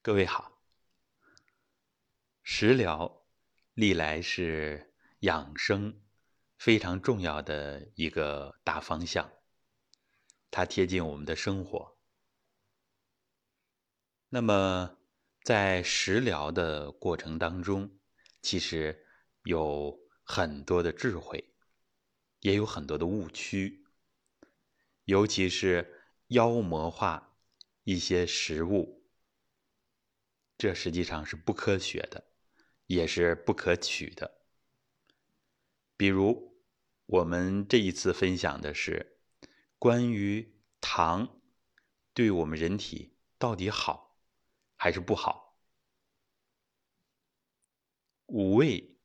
各位好，食疗历来是养生非常重要的一个大方向，它贴近我们的生活。那么，在食疗的过程当中，其实有很多的智慧，也有很多的误区，尤其是妖魔化一些食物，这实际上是不科学的，也是不可取的。比如，我们这一次分享的是关于糖对我们人体到底好。还是不好。五味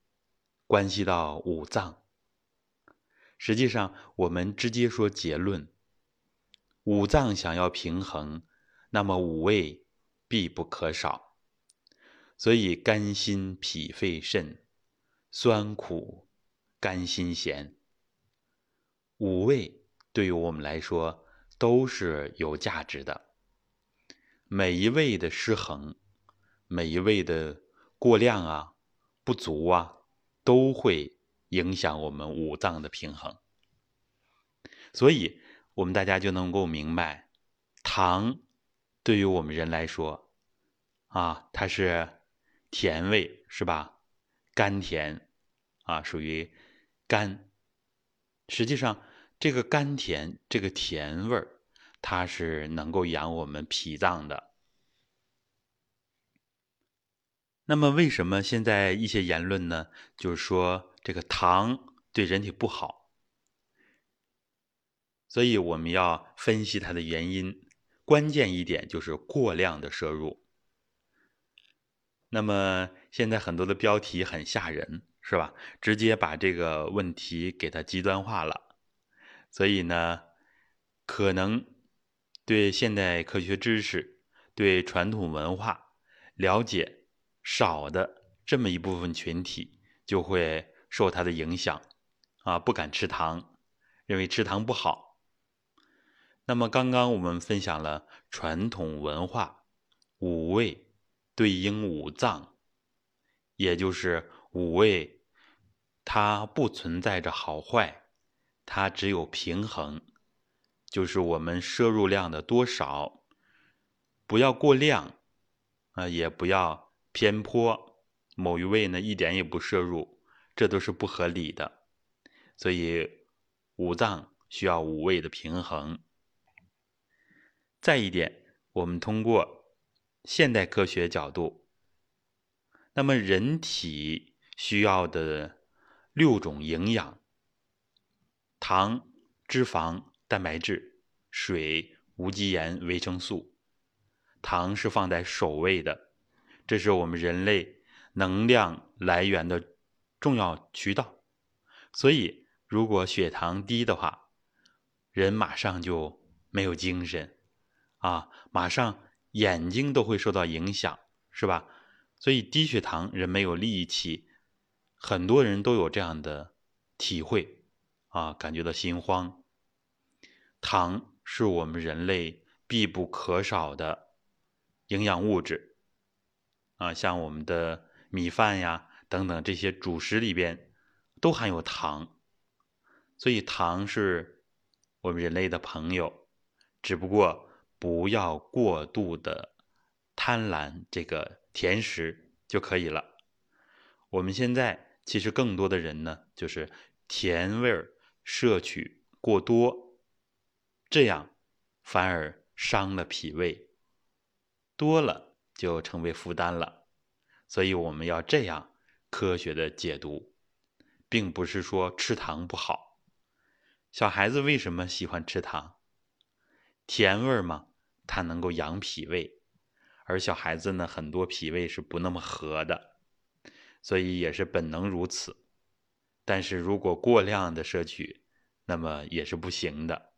关系到五脏，实际上我们直接说结论：五脏想要平衡，那么五味必不可少。所以肝、心、脾、肺、肾，酸苦甘辛咸，五味对于我们来说都是有价值的。每一味的失衡，每一味的过量啊、不足啊，都会影响我们五脏的平衡。所以，我们大家就能够明白，糖对于我们人来说，啊，它是甜味，是吧？甘甜啊，属于甘。实际上，这个甘甜，这个甜味儿。它是能够养我们脾脏的。那么，为什么现在一些言论呢？就是说这个糖对人体不好，所以我们要分析它的原因。关键一点就是过量的摄入。那么现在很多的标题很吓人，是吧？直接把这个问题给它极端化了。所以呢，可能。对现代科学知识、对传统文化了解少的这么一部分群体，就会受它的影响，啊，不敢吃糖，认为吃糖不好。那么刚刚我们分享了传统文化五味对应五脏，也就是五味，它不存在着好坏，它只有平衡。就是我们摄入量的多少，不要过量，啊，也不要偏颇。某一味呢，一点也不摄入，这都是不合理的。所以五脏需要五味的平衡。再一点，我们通过现代科学角度，那么人体需要的六种营养：糖、脂肪。蛋白质、水、无机盐、维生素，糖是放在首位的，这是我们人类能量来源的重要渠道。所以，如果血糖低的话，人马上就没有精神，啊，马上眼睛都会受到影响，是吧？所以低血糖人没有力气，很多人都有这样的体会，啊，感觉到心慌。糖是我们人类必不可少的营养物质啊，像我们的米饭呀等等这些主食里边都含有糖，所以糖是我们人类的朋友，只不过不要过度的贪婪这个甜食就可以了。我们现在其实更多的人呢，就是甜味儿摄取过多。这样反而伤了脾胃，多了就成为负担了。所以我们要这样科学的解读，并不是说吃糖不好。小孩子为什么喜欢吃糖？甜味儿嘛，它能够养脾胃，而小孩子呢，很多脾胃是不那么和的，所以也是本能如此。但是如果过量的摄取，那么也是不行的。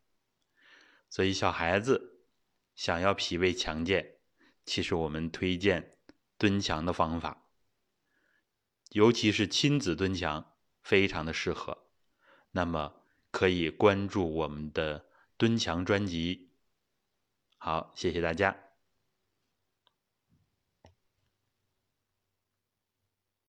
所以，小孩子想要脾胃强健，其实我们推荐蹲墙的方法，尤其是亲子蹲墙，非常的适合。那么，可以关注我们的蹲墙专辑。好，谢谢大家。